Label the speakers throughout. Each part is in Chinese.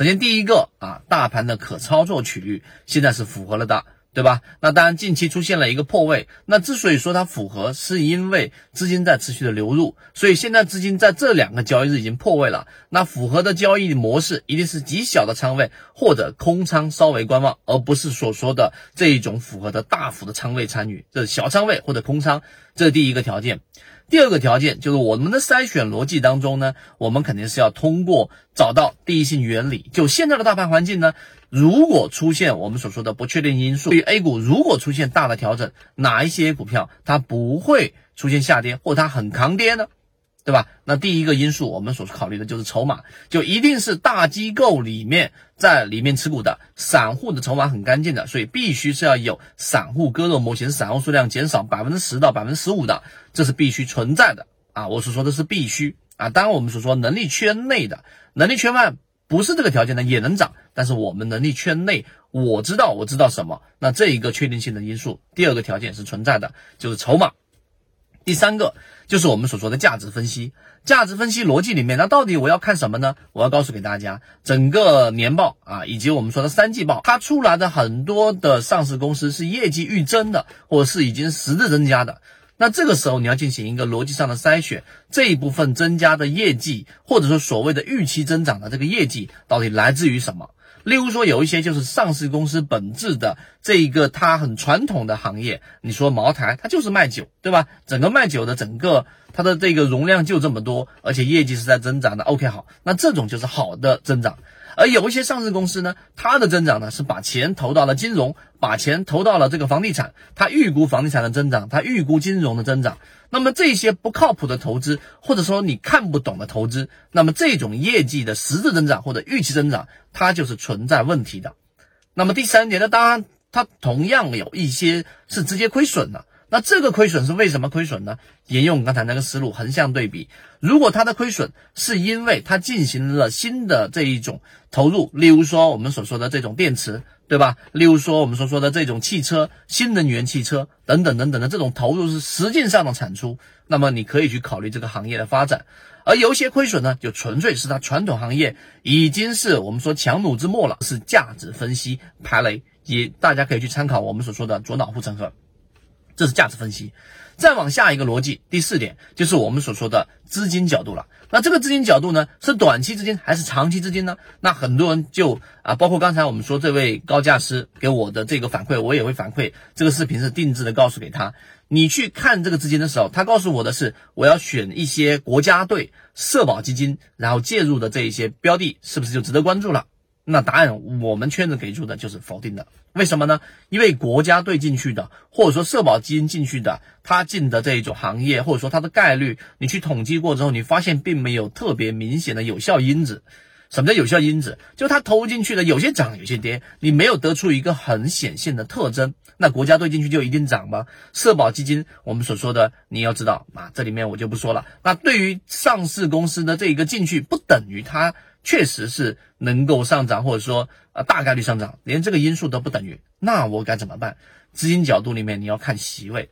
Speaker 1: 首先第一个啊，大盘的可操作区域现在是符合了的。对吧？那当然，近期出现了一个破位。那之所以说它符合，是因为资金在持续的流入，所以现在资金在这两个交易日已经破位了。那符合的交易模式一定是极小的仓位或者空仓稍微观望，而不是所说的这一种符合的大幅的仓位参与。这是小仓位或者空仓，这是第一个条件。第二个条件就是我们的筛选逻辑当中呢，我们肯定是要通过找到第一性原理。就现在的大盘环境呢。如果出现我们所说的不确定因素，对于 A 股如果出现大的调整，哪一些股票它不会出现下跌，或它很抗跌呢？对吧？那第一个因素我们所考虑的就是筹码，就一定是大机构里面在里面持股的，散户的筹码很干净的，所以必须是要有散户割肉模型，散户数量减少百分之十到百分之十五的，这是必须存在的啊！我所说的是必须啊，当然我们所说能力圈内的，能力圈外。不是这个条件的，也能涨，但是我们能力圈内，我知道我知道什么，那这一个确定性的因素，第二个条件是存在的，就是筹码。第三个就是我们所说的价值分析，价值分析逻辑里面，那到底我要看什么呢？我要告诉给大家，整个年报啊，以及我们说的三季报，它出来的很多的上市公司是业绩预增的，或者是已经实质增加的。那这个时候你要进行一个逻辑上的筛选，这一部分增加的业绩，或者说所谓的预期增长的这个业绩，到底来自于什么？例如说有一些就是上市公司本质的这一个它很传统的行业，你说茅台它就是卖酒，对吧？整个卖酒的整个它的这个容量就这么多，而且业绩是在增长的。OK，好，那这种就是好的增长。而有一些上市公司呢，它的增长呢是把钱投到了金融，把钱投到了这个房地产，它预估房地产的增长，它预估金融的增长。那么这些不靠谱的投资，或者说你看不懂的投资，那么这种业绩的实质增长或者预期增长，它就是存在问题的。那么第三点呢，当然它同样有一些是直接亏损的。那这个亏损是为什么亏损呢？沿用刚才那个思路，横向对比。如果它的亏损是因为它进行了新的这一种投入，例如说我们所说的这种电池，对吧？例如说我们所说的这种汽车、新能源汽车等等等等的这种投入是实际上的产出，那么你可以去考虑这个行业的发展。而有些亏损呢，就纯粹是它传统行业已经是我们说强弩之末了，是价值分析排雷，也大家可以去参考我们所说的左脑护城河。这是价值分析，再往下一个逻辑，第四点就是我们所说的资金角度了。那这个资金角度呢，是短期资金还是长期资金呢？那很多人就啊，包括刚才我们说这位高价师给我的这个反馈，我也会反馈。这个视频是定制的，告诉给他，你去看这个资金的时候，他告诉我的是，我要选一些国家队、社保基金，然后介入的这一些标的，是不是就值得关注了？那答案我们圈子给出的就是否定的，为什么呢？因为国家队进去的，或者说社保基金进去的，他进的这一种行业，或者说它的概率，你去统计过之后，你发现并没有特别明显的有效因子。什么叫有效因子？就他投进去的有些涨，有些跌，你没有得出一个很显现的特征。那国家队进去就一定涨吗？社保基金我们所说的，你要知道啊，这里面我就不说了。那对于上市公司的这一个进去，不等于它。确实是能够上涨，或者说呃大概率上涨，连这个因素都不等于，那我该怎么办？资金角度里面你要看席位，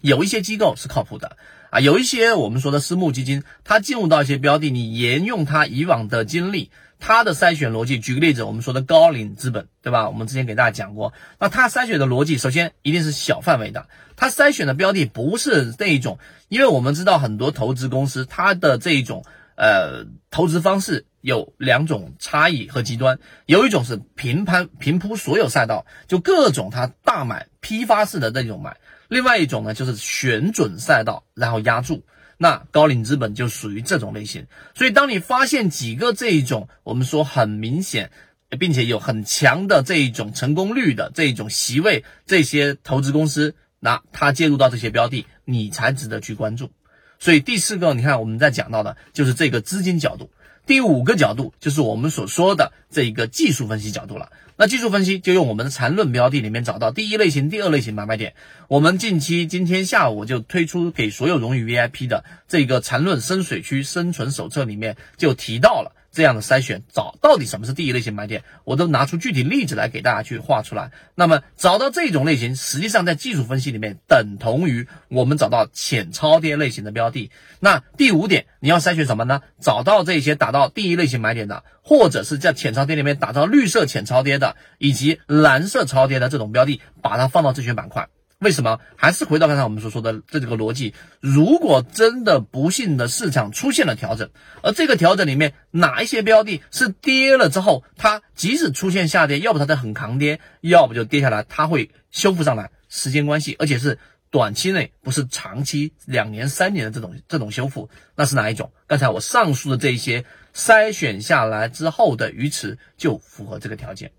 Speaker 1: 有一些机构是靠谱的啊，有一些我们说的私募基金，它进入到一些标的，你沿用它以往的经历，它的筛选逻辑，举个例子，我们说的高瓴资本，对吧？我们之前给大家讲过，那它筛选的逻辑，首先一定是小范围的，它筛选的标的不是那一种，因为我们知道很多投资公司它的这一种呃投资方式。有两种差异和极端，有一种是平盘平铺所有赛道，就各种它大买批发式的那种买；另外一种呢，就是选准赛道然后压住。那高瓴资本就属于这种类型。所以，当你发现几个这一种我们说很明显，并且有很强的这一种成功率的这一种席位，这些投资公司，那它介入到这些标的，你才值得去关注。所以第四个，你看我们在讲到的就是这个资金角度。第五个角度就是我们所说的这一个技术分析角度了。那技术分析就用我们的缠论标的里面找到第一类型、第二类型买卖点。我们近期今天下午就推出给所有荣誉 VIP 的这个缠论深水区生存手册里面就提到了这样的筛选，找到底什么是第一类型买点，我都拿出具体例子来给大家去画出来。那么找到这种类型，实际上在技术分析里面等同于我们找到浅超跌类型的标的。那第五点，你要筛选什么呢？找到这些达到第一类型买点的，或者是在浅超跌里面打造绿色浅超跌的，以及蓝色超跌的这种标的，把它放到自选板块。为什么？还是回到刚才我们所说的这几个逻辑。如果真的不幸的市场出现了调整，而这个调整里面哪一些标的是跌了之后，它即使出现下跌，要不它在很抗跌，要不就跌下来，它会修复上来，时间关系，而且是短期内，不是长期两年三年的这种 这种修复，那是哪一种？刚才我上述的这一些筛选下来之后的鱼池就符合这个条件。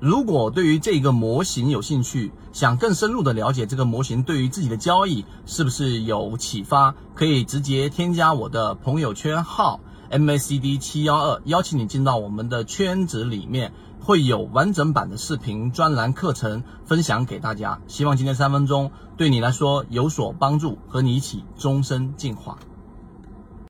Speaker 1: 如果对于这个模型有兴趣，想更深入的了解这个模型对于自己的交易是不是有启发，可以直接添加我的朋友圈号 MACD 七幺二，邀请你进到我们的圈子里面，会有完整版的视频专栏课程分享给大家。希望今天三分钟对你来说有所帮助，和你一起终身进化。